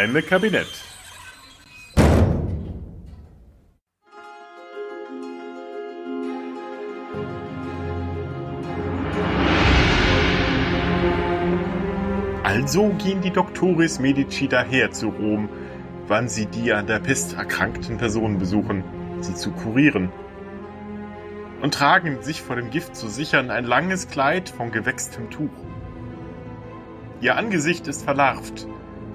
Geheime Kabinett. Also gehen die Doctores Medici daher zu Rom, wann sie die an der Pest erkrankten Personen besuchen, sie zu kurieren. Und tragen, sich vor dem Gift zu sichern, ein langes Kleid von gewächstem Tuch. Ihr Angesicht ist verlarvt,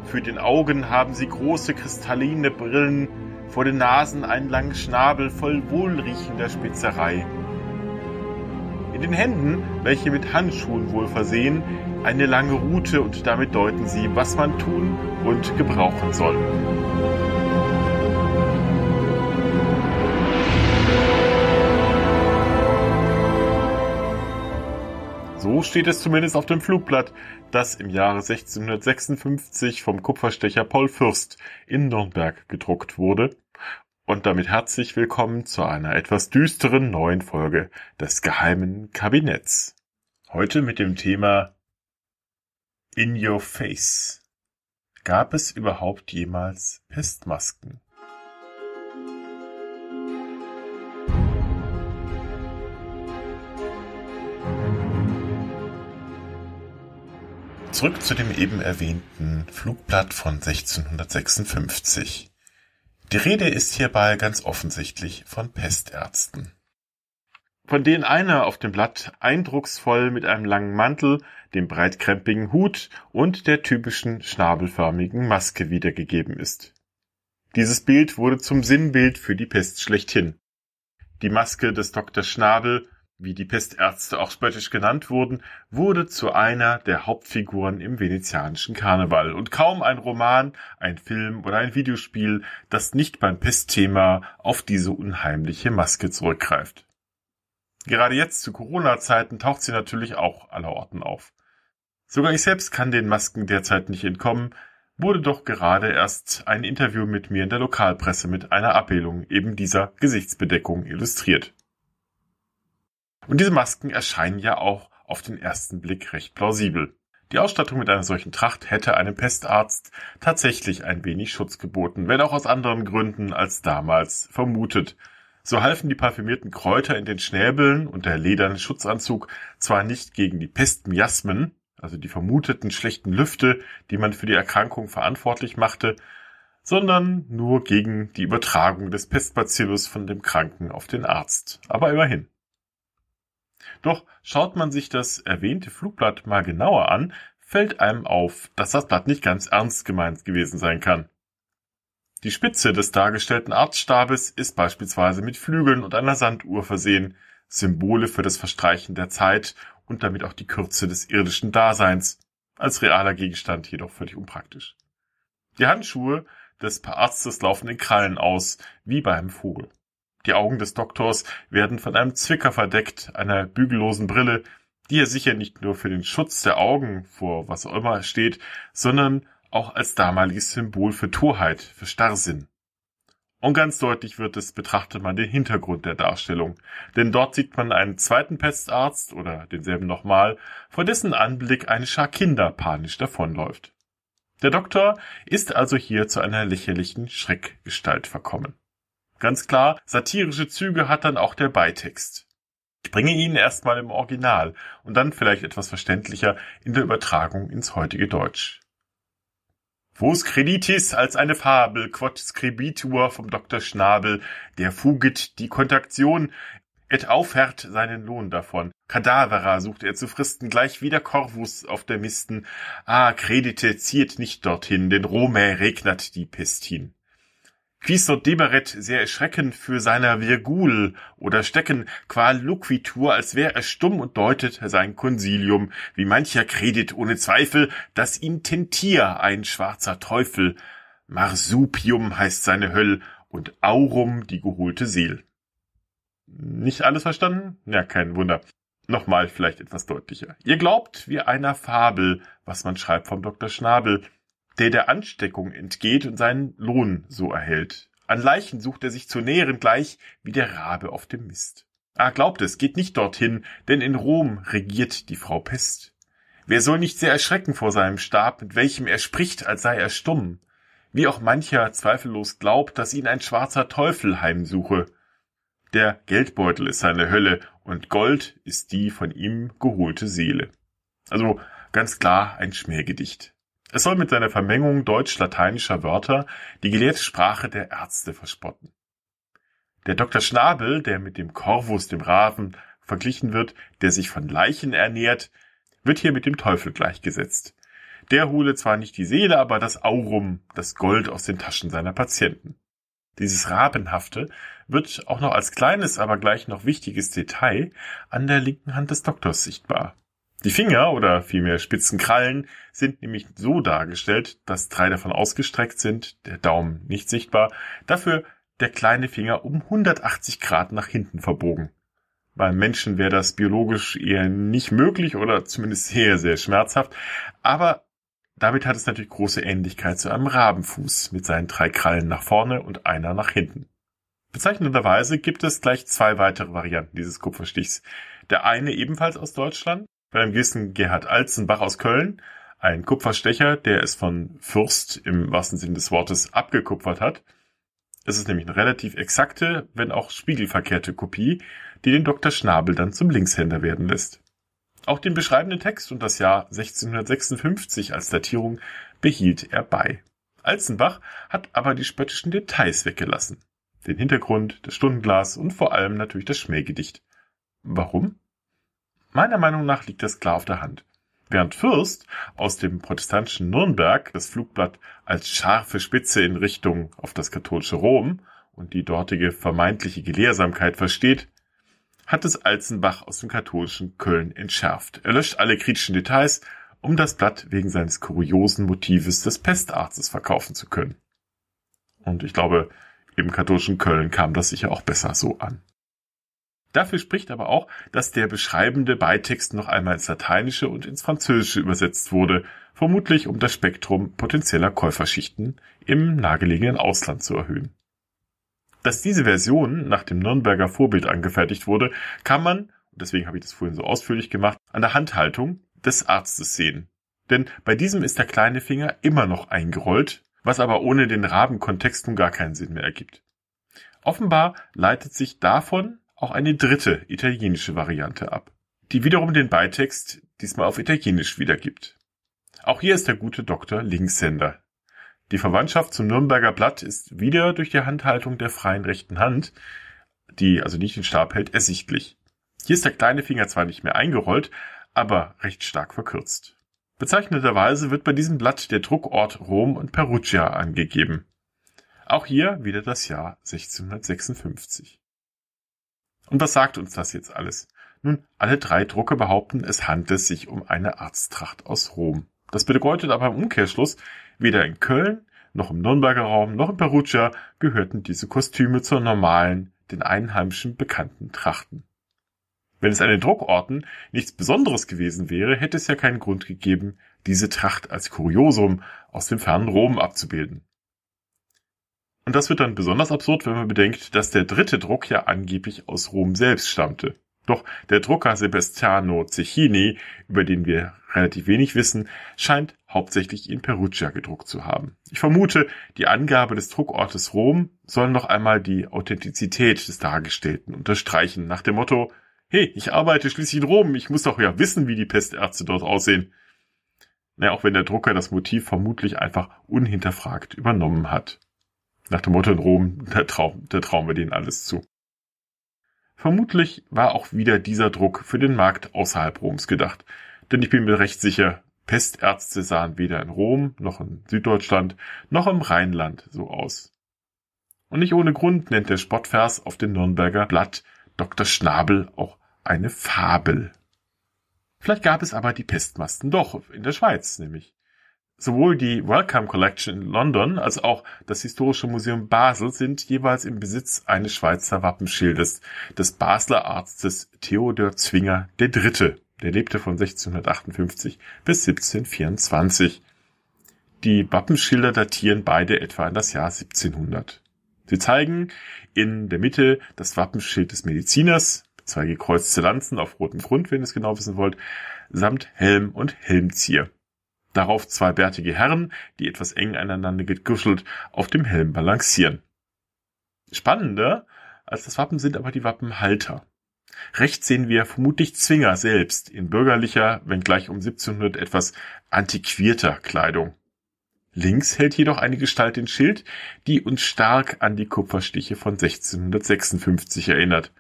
für den Augen haben sie große kristalline Brillen, vor den Nasen einen langen Schnabel voll wohlriechender Spezerei. In den Händen, welche mit Handschuhen wohl versehen, eine lange Rute und damit deuten sie, was man tun und gebrauchen soll. So steht es zumindest auf dem Flugblatt, das im Jahre 1656 vom Kupferstecher Paul Fürst in Nürnberg gedruckt wurde. Und damit herzlich willkommen zu einer etwas düsteren neuen Folge des geheimen Kabinetts. Heute mit dem Thema In Your Face. Gab es überhaupt jemals Pestmasken? Zurück zu dem eben erwähnten Flugblatt von 1656. Die Rede ist hierbei ganz offensichtlich von Pestärzten. Von denen einer auf dem Blatt eindrucksvoll mit einem langen Mantel, dem breitkrempigen Hut und der typischen schnabelförmigen Maske wiedergegeben ist. Dieses Bild wurde zum Sinnbild für die Pest schlechthin. Die Maske des Dr. Schnabel wie die Pestärzte auch spöttisch genannt wurden, wurde zu einer der Hauptfiguren im venezianischen Karneval und kaum ein Roman, ein Film oder ein Videospiel, das nicht beim Pestthema auf diese unheimliche Maske zurückgreift. Gerade jetzt zu Corona-Zeiten taucht sie natürlich auch allerorten auf. Sogar ich selbst kann den Masken derzeit nicht entkommen, wurde doch gerade erst ein Interview mit mir in der Lokalpresse mit einer Abbildung eben dieser Gesichtsbedeckung illustriert. Und diese Masken erscheinen ja auch auf den ersten Blick recht plausibel. Die Ausstattung mit einer solchen Tracht hätte einem Pestarzt tatsächlich ein wenig Schutz geboten, wenn auch aus anderen Gründen als damals vermutet. So halfen die parfümierten Kräuter in den Schnäbeln und der lederne Schutzanzug zwar nicht gegen die Pestmiasmen, also die vermuteten schlechten Lüfte, die man für die Erkrankung verantwortlich machte, sondern nur gegen die Übertragung des Pestbacillus von dem Kranken auf den Arzt. Aber immerhin. Doch schaut man sich das erwähnte Flugblatt mal genauer an, fällt einem auf, dass das Blatt nicht ganz ernst gemeint gewesen sein kann. Die Spitze des dargestellten Arztstabes ist beispielsweise mit Flügeln und einer Sanduhr versehen, Symbole für das Verstreichen der Zeit und damit auch die Kürze des irdischen Daseins, als realer Gegenstand jedoch völlig unpraktisch. Die Handschuhe des Arztes laufen in Krallen aus, wie beim Vogel. Die Augen des Doktors werden von einem Zwicker verdeckt, einer bügellosen Brille, die er sicher nicht nur für den Schutz der Augen vor was auch immer steht, sondern auch als damaliges Symbol für Torheit, für Starrsinn. Und ganz deutlich wird es, betrachtet man den Hintergrund der Darstellung. Denn dort sieht man einen zweiten Pestarzt oder denselben nochmal, vor dessen Anblick eine Schar Kinder panisch davonläuft. Der Doktor ist also hier zu einer lächerlichen Schreckgestalt verkommen. Ganz klar, satirische Züge hat dann auch der Beitext. Ich bringe ihn erstmal im Original und dann vielleicht etwas verständlicher in der Übertragung ins heutige Deutsch. Vos creditis als eine Fabel, quod scribitur vom Dr. Schnabel, der fuget die Kontaktion, et aufhärt seinen Lohn davon. Kadavera sucht er zu fristen, gleich wie der Corvus auf der Misten. Ah, Credite zieht nicht dorthin, denn Rome regnat die Pest hin. Quis deberet sehr erschreckend für seiner Virgul oder Stecken qual Luquitur, als wär er stumm und deutet sein Consilium, wie mancher Kredit ohne Zweifel, dass ihn Tentier ein schwarzer Teufel, Marsupium heißt seine Höll und Aurum die geholte Seel. Nicht alles verstanden? Ja, kein Wunder. Nochmal vielleicht etwas deutlicher. Ihr glaubt wie einer Fabel, was man schreibt vom Dr. Schnabel, der der Ansteckung entgeht und seinen Lohn so erhält. An Leichen sucht er sich zu nähren gleich wie der Rabe auf dem Mist. Ah, glaubt es, geht nicht dorthin, denn in Rom regiert die Frau Pest. Wer soll nicht sehr erschrecken vor seinem Stab, mit welchem er spricht, als sei er stumm? Wie auch mancher zweifellos glaubt, dass ihn ein schwarzer Teufel heimsuche. Der Geldbeutel ist seine Hölle und Gold ist die von ihm geholte Seele. Also ganz klar ein Schmähgedicht. Es soll mit seiner Vermengung deutsch-lateinischer Wörter die gelehrte Sprache der Ärzte verspotten. Der Dr. Schnabel, der mit dem Corvus, dem Raven, verglichen wird, der sich von Leichen ernährt, wird hier mit dem Teufel gleichgesetzt. Der hole zwar nicht die Seele, aber das Aurum, das Gold aus den Taschen seiner Patienten. Dieses Rabenhafte wird auch noch als kleines, aber gleich noch wichtiges Detail an der linken Hand des Doktors sichtbar. Die Finger oder vielmehr spitzen Krallen sind nämlich so dargestellt, dass drei davon ausgestreckt sind, der Daumen nicht sichtbar, dafür der kleine Finger um 180 Grad nach hinten verbogen. Beim Menschen wäre das biologisch eher nicht möglich oder zumindest sehr, sehr schmerzhaft, aber damit hat es natürlich große Ähnlichkeit zu einem Rabenfuß mit seinen drei Krallen nach vorne und einer nach hinten. Bezeichnenderweise gibt es gleich zwei weitere Varianten dieses Kupferstichs. Der eine ebenfalls aus Deutschland, bei einem gewissen Gerhard Alzenbach aus Köln, ein Kupferstecher, der es von Fürst im wahrsten Sinne des Wortes abgekupfert hat. Es ist nämlich eine relativ exakte, wenn auch spiegelverkehrte Kopie, die den Dr. Schnabel dann zum Linkshänder werden lässt. Auch den beschreibenden Text und das Jahr 1656 als Datierung behielt er bei. Alzenbach hat aber die spöttischen Details weggelassen. Den Hintergrund, das Stundenglas und vor allem natürlich das Schmähgedicht. Warum? Meiner Meinung nach liegt das klar auf der Hand. Während Fürst aus dem protestantischen Nürnberg das Flugblatt als scharfe Spitze in Richtung auf das katholische Rom und die dortige vermeintliche Gelehrsamkeit versteht, hat es Alzenbach aus dem katholischen Köln entschärft. Er löscht alle kritischen Details, um das Blatt wegen seines kuriosen Motives des Pestarztes verkaufen zu können. Und ich glaube, im katholischen Köln kam das sicher auch besser so an. Dafür spricht aber auch, dass der beschreibende Beitext noch einmal ins Lateinische und ins Französische übersetzt wurde, vermutlich um das Spektrum potenzieller Käuferschichten im nahegelegenen Ausland zu erhöhen. Dass diese Version nach dem Nürnberger Vorbild angefertigt wurde, kann man, und deswegen habe ich das vorhin so ausführlich gemacht, an der Handhaltung des Arztes sehen. Denn bei diesem ist der kleine Finger immer noch eingerollt, was aber ohne den Rabenkontext nun gar keinen Sinn mehr ergibt. Offenbar leitet sich davon auch eine dritte italienische Variante ab, die wiederum den Beitext diesmal auf Italienisch wiedergibt. Auch hier ist der gute Doktor Linkshänder. Die Verwandtschaft zum Nürnberger Blatt ist wieder durch die Handhaltung der freien rechten Hand, die also nicht den Stab hält, ersichtlich. Hier ist der kleine Finger zwar nicht mehr eingerollt, aber recht stark verkürzt. Bezeichnenderweise wird bei diesem Blatt der Druckort Rom und Perugia angegeben. Auch hier wieder das Jahr 1656. Und was sagt uns das jetzt alles? Nun, alle drei Drucke behaupten, es handelt sich um eine Arzttracht aus Rom. Das bedeutet aber im Umkehrschluss, weder in Köln, noch im Nürnberger Raum, noch in Perugia gehörten diese Kostüme zur normalen, den Einheimischen bekannten Trachten. Wenn es an den Druckorten nichts Besonderes gewesen wäre, hätte es ja keinen Grund gegeben, diese Tracht als Kuriosum aus dem fernen Rom abzubilden. Und das wird dann besonders absurd, wenn man bedenkt, dass der dritte Druck ja angeblich aus Rom selbst stammte. Doch der Drucker Sebastiano Cecchini, über den wir relativ wenig wissen, scheint hauptsächlich in Perugia gedruckt zu haben. Ich vermute, die Angabe des Druckortes Rom soll noch einmal die Authentizität des Dargestellten unterstreichen, nach dem Motto, hey, ich arbeite schließlich in Rom, ich muss doch ja wissen, wie die Pestärzte dort aussehen. Naja, auch wenn der Drucker das Motiv vermutlich einfach unhinterfragt übernommen hat. Nach dem Motto in Rom, da, trau da trauen wir denen alles zu. Vermutlich war auch wieder dieser Druck für den Markt außerhalb Roms gedacht, denn ich bin mir recht sicher, Pestärzte sahen weder in Rom noch in Süddeutschland noch im Rheinland so aus. Und nicht ohne Grund nennt der Spottvers auf dem Nürnberger Blatt Dr. Schnabel auch eine Fabel. Vielleicht gab es aber die Pestmasten doch, in der Schweiz nämlich. Sowohl die Wellcome Collection in London als auch das Historische Museum Basel sind jeweils im Besitz eines Schweizer Wappenschildes des Basler Arztes Theodor Zwinger III. Der lebte von 1658 bis 1724. Die Wappenschilder datieren beide etwa in das Jahr 1700. Sie zeigen in der Mitte das Wappenschild des Mediziners, zwei gekreuzte Lanzen auf rotem Grund, wenn ihr es genau wissen wollt, samt Helm und Helmzier. Darauf zwei bärtige Herren, die etwas eng aneinander gekuschelt auf dem Helm balancieren. Spannender als das Wappen sind aber die Wappenhalter. Rechts sehen wir vermutlich Zwinger selbst in bürgerlicher, wenngleich um 1700 etwas antiquierter Kleidung. Links hält jedoch eine Gestalt den Schild, die uns stark an die Kupferstiche von 1656 erinnert.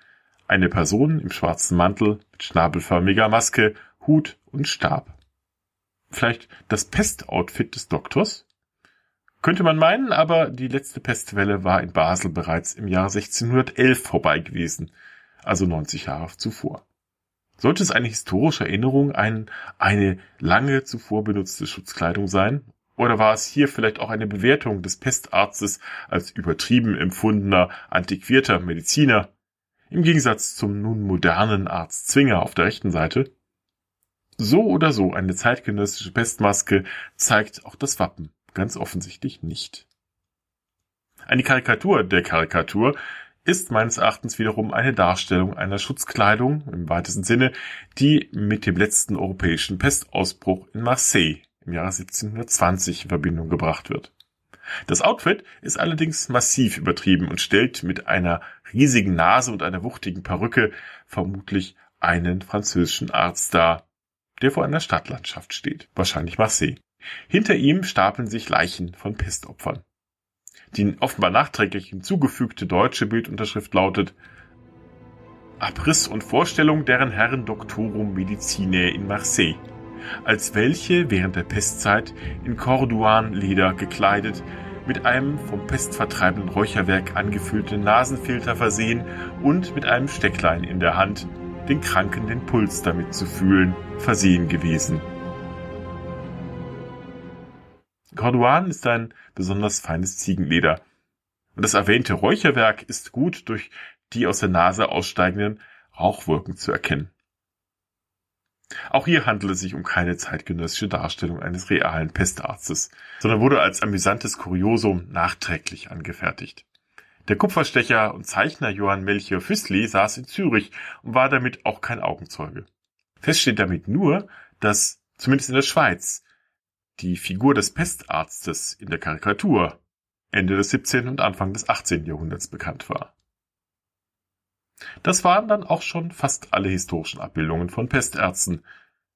Eine Person im schwarzen Mantel mit schnabelförmiger Maske, Hut und Stab. Vielleicht das Pestoutfit des Doktors? Könnte man meinen, aber die letzte Pestwelle war in Basel bereits im Jahr 1611 vorbei gewesen, also 90 Jahre zuvor. Sollte es eine historische Erinnerung an eine lange zuvor benutzte Schutzkleidung sein oder war es hier vielleicht auch eine Bewertung des Pestarztes als übertrieben empfundener, antiquierter Mediziner, im Gegensatz zum nun modernen Arzt Zwinger auf der rechten Seite? So oder so eine zeitgenössische Pestmaske zeigt auch das Wappen ganz offensichtlich nicht. Eine Karikatur der Karikatur ist meines Erachtens wiederum eine Darstellung einer Schutzkleidung im weitesten Sinne, die mit dem letzten europäischen Pestausbruch in Marseille im Jahre 1720 in Verbindung gebracht wird. Das Outfit ist allerdings massiv übertrieben und stellt mit einer riesigen Nase und einer wuchtigen Perücke vermutlich einen französischen Arzt dar, der vor einer Stadtlandschaft steht, wahrscheinlich Marseille. Hinter ihm stapeln sich Leichen von Pestopfern. Die offenbar nachträglich hinzugefügte deutsche Bildunterschrift lautet Abriss und Vorstellung deren Herren Doctorum Medicinae in Marseille als welche während der Pestzeit in Corduan-Leder gekleidet, mit einem vom pestvertreibenden Räucherwerk angefüllten Nasenfilter versehen und mit einem Stecklein in der Hand, den Kranken den Puls damit zu fühlen, versehen gewesen. Corduan ist ein besonders feines Ziegenleder. Und das erwähnte Räucherwerk ist gut durch die aus der Nase aussteigenden Rauchwolken zu erkennen. Auch hier handelt es sich um keine zeitgenössische Darstellung eines realen Pestarztes, sondern wurde als amüsantes Kuriosum nachträglich angefertigt. Der Kupferstecher und Zeichner Johann Melchior Füßli saß in Zürich und war damit auch kein Augenzeuge. Fest steht damit nur, dass, zumindest in der Schweiz, die Figur des Pestarztes in der Karikatur Ende des 17. und Anfang des 18. Jahrhunderts bekannt war. Das waren dann auch schon fast alle historischen Abbildungen von Pestärzten.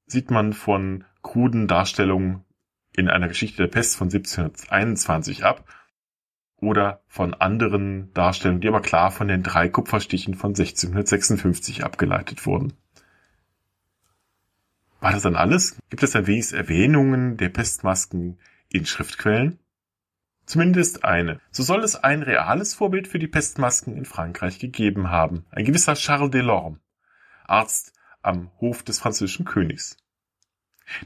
Sieht man von kruden Darstellungen in einer Geschichte der Pest von 1721 ab oder von anderen Darstellungen, die aber klar von den drei Kupferstichen von 1656 abgeleitet wurden. War das dann alles? Gibt es dann wenigstens Erwähnungen der Pestmasken in Schriftquellen? Zumindest eine. So soll es ein reales Vorbild für die Pestmasken in Frankreich gegeben haben. Ein gewisser Charles Delorme, Arzt am Hof des französischen Königs.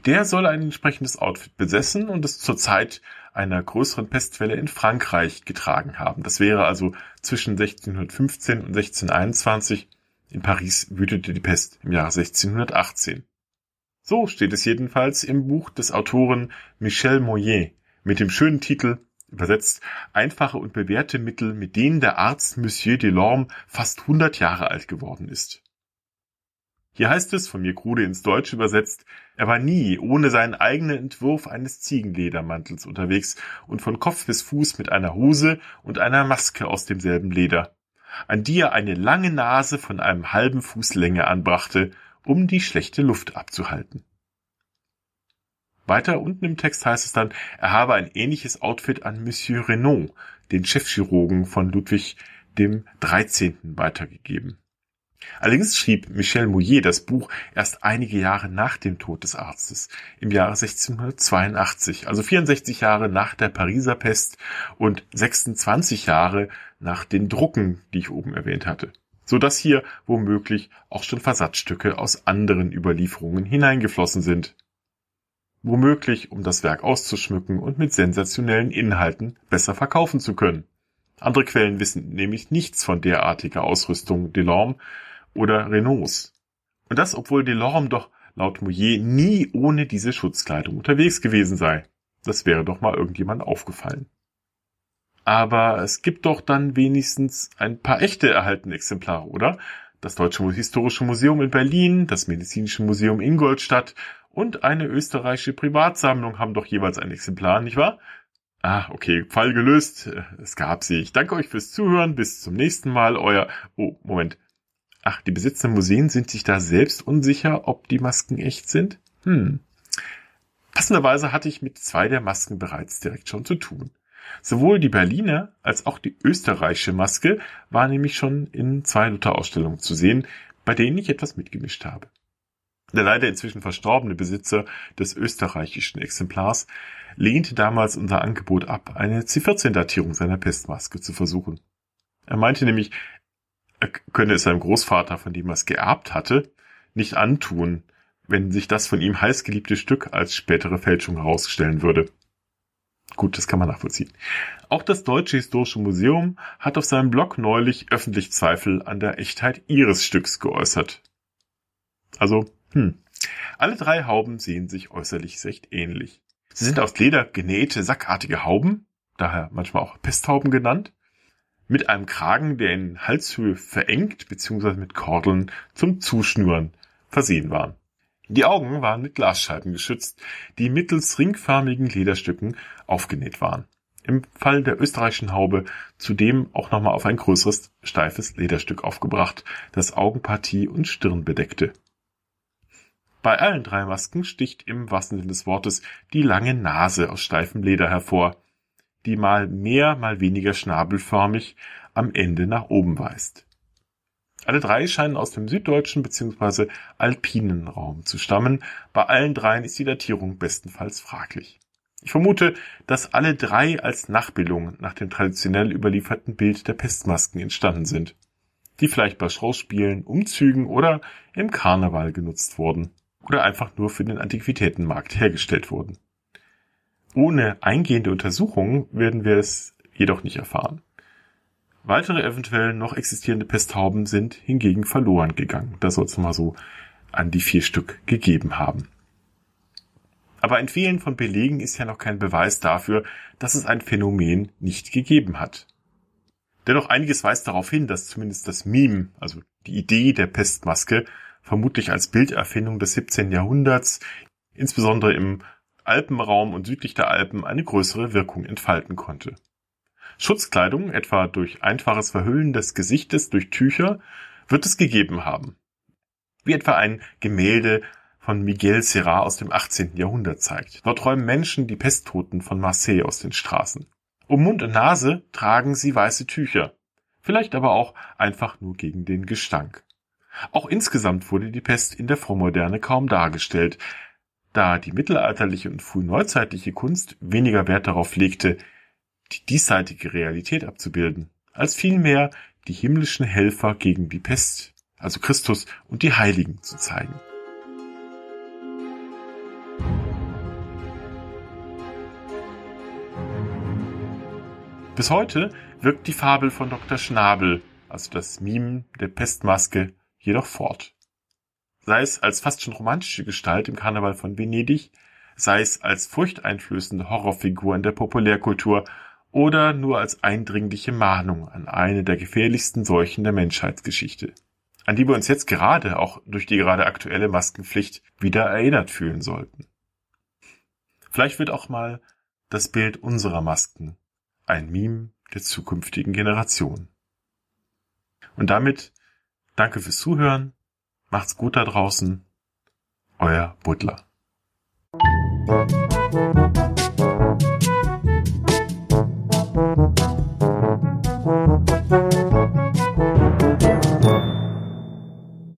Der soll ein entsprechendes Outfit besessen und es zur Zeit einer größeren Pestwelle in Frankreich getragen haben. Das wäre also zwischen 1615 und 1621. In Paris wütete die Pest im Jahre 1618. So steht es jedenfalls im Buch des Autoren Michel Moyer mit dem schönen Titel übersetzt einfache und bewährte Mittel, mit denen der Arzt Monsieur Delorme fast hundert Jahre alt geworden ist. Hier heißt es, von mir krude ins Deutsche übersetzt, er war nie ohne seinen eigenen Entwurf eines Ziegenledermantels unterwegs und von Kopf bis Fuß mit einer Hose und einer Maske aus demselben Leder, an die er eine lange Nase von einem halben Fuß Länge anbrachte, um die schlechte Luft abzuhalten. Weiter unten im Text heißt es dann, er habe ein ähnliches Outfit an Monsieur Renaud, den Chefchirurgen von Ludwig dem 13. weitergegeben. Allerdings schrieb Michel Mouillet das Buch erst einige Jahre nach dem Tod des Arztes, im Jahre 1682, also 64 Jahre nach der Pariser Pest und 26 Jahre nach den Drucken, die ich oben erwähnt hatte, so dass hier womöglich auch schon Versatzstücke aus anderen Überlieferungen hineingeflossen sind womöglich um das Werk auszuschmücken und mit sensationellen Inhalten besser verkaufen zu können. Andere Quellen wissen nämlich nichts von derartiger Ausrüstung Delorme oder Renaults. Und das, obwohl Delorme doch laut Mouillet nie ohne diese Schutzkleidung unterwegs gewesen sei. Das wäre doch mal irgendjemand aufgefallen. Aber es gibt doch dann wenigstens ein paar echte erhaltene Exemplare, oder? das Deutsche Historische Museum in Berlin, das Medizinische Museum Ingolstadt und eine österreichische Privatsammlung haben doch jeweils ein Exemplar, nicht wahr? Ah, okay, Fall gelöst. Es gab sie. Ich danke euch fürs Zuhören. Bis zum nächsten Mal. Euer. Oh, Moment. Ach, die Besitzer Museen sind sich da selbst unsicher, ob die Masken echt sind? Hm. Passenderweise hatte ich mit zwei der Masken bereits direkt schon zu tun. Sowohl die Berliner als auch die österreichische Maske war nämlich schon in zwei Luther-Ausstellungen zu sehen, bei denen ich etwas mitgemischt habe. Der leider inzwischen verstorbene Besitzer des österreichischen Exemplars lehnte damals unser Angebot ab, eine C14-Datierung seiner Pestmaske zu versuchen. Er meinte nämlich, er könne es seinem Großvater, von dem er es geerbt hatte, nicht antun, wenn sich das von ihm heißgeliebte Stück als spätere Fälschung herausstellen würde. Gut, das kann man nachvollziehen. Auch das Deutsche Historische Museum hat auf seinem Blog neulich öffentlich Zweifel an der Echtheit ihres Stücks geäußert. Also, hm. Alle drei Hauben sehen sich äußerlich recht ähnlich. Sie sind aus Leder genähte, sackartige Hauben, daher manchmal auch Pesthauben genannt, mit einem Kragen, der in Halshöhe verengt bzw. mit Kordeln zum Zuschnüren versehen waren. Die Augen waren mit Glasscheiben geschützt, die mittels ringförmigen Lederstücken aufgenäht waren. Im Fall der österreichischen Haube zudem auch nochmal auf ein größeres, steifes Lederstück aufgebracht, das Augenpartie und Stirn bedeckte. Bei allen drei Masken sticht im wahrsten Sinne des Wortes die lange Nase aus steifem Leder hervor, die mal mehr, mal weniger schnabelförmig am Ende nach oben weist. Alle drei scheinen aus dem süddeutschen bzw. alpinen Raum zu stammen. Bei allen dreien ist die Datierung bestenfalls fraglich. Ich vermute, dass alle drei als Nachbildungen nach dem traditionell überlieferten Bild der Pestmasken entstanden sind, die vielleicht bei Schauspielen, Umzügen oder im Karneval genutzt wurden oder einfach nur für den Antiquitätenmarkt hergestellt wurden. Ohne eingehende Untersuchungen werden wir es jedoch nicht erfahren. Weitere eventuell noch existierende Pesthauben sind hingegen verloren gegangen. Da soll es mal so an die vier Stück gegeben haben. Aber ein Fehlen von Belegen ist ja noch kein Beweis dafür, dass es ein Phänomen nicht gegeben hat. Dennoch einiges weist darauf hin, dass zumindest das Meme, also die Idee der Pestmaske, vermutlich als Bilderfindung des 17. Jahrhunderts, insbesondere im Alpenraum und südlich der Alpen eine größere Wirkung entfalten konnte. Schutzkleidung, etwa durch einfaches Verhüllen des Gesichtes durch Tücher, wird es gegeben haben. Wie etwa ein Gemälde von Miguel Serra aus dem 18. Jahrhundert zeigt. Dort räumen Menschen die Pesttoten von Marseille aus den Straßen. Um Mund und Nase tragen sie weiße Tücher. Vielleicht aber auch einfach nur gegen den Gestank. Auch insgesamt wurde die Pest in der Vormoderne kaum dargestellt, da die mittelalterliche und frühneuzeitliche Kunst weniger Wert darauf legte, die diesseitige Realität abzubilden, als vielmehr die himmlischen Helfer gegen die Pest, also Christus und die Heiligen zu zeigen. Bis heute wirkt die Fabel von Dr. Schnabel, also das Mime der Pestmaske, jedoch fort. Sei es als fast schon romantische Gestalt im Karneval von Venedig, sei es als furchteinflößende Horrorfigur in der Populärkultur oder nur als eindringliche Mahnung an eine der gefährlichsten Seuchen der Menschheitsgeschichte, an die wir uns jetzt gerade auch durch die gerade aktuelle Maskenpflicht wieder erinnert fühlen sollten. Vielleicht wird auch mal das Bild unserer Masken ein Meme der zukünftigen Generation. Und damit danke fürs Zuhören, macht's gut da draußen, euer Butler.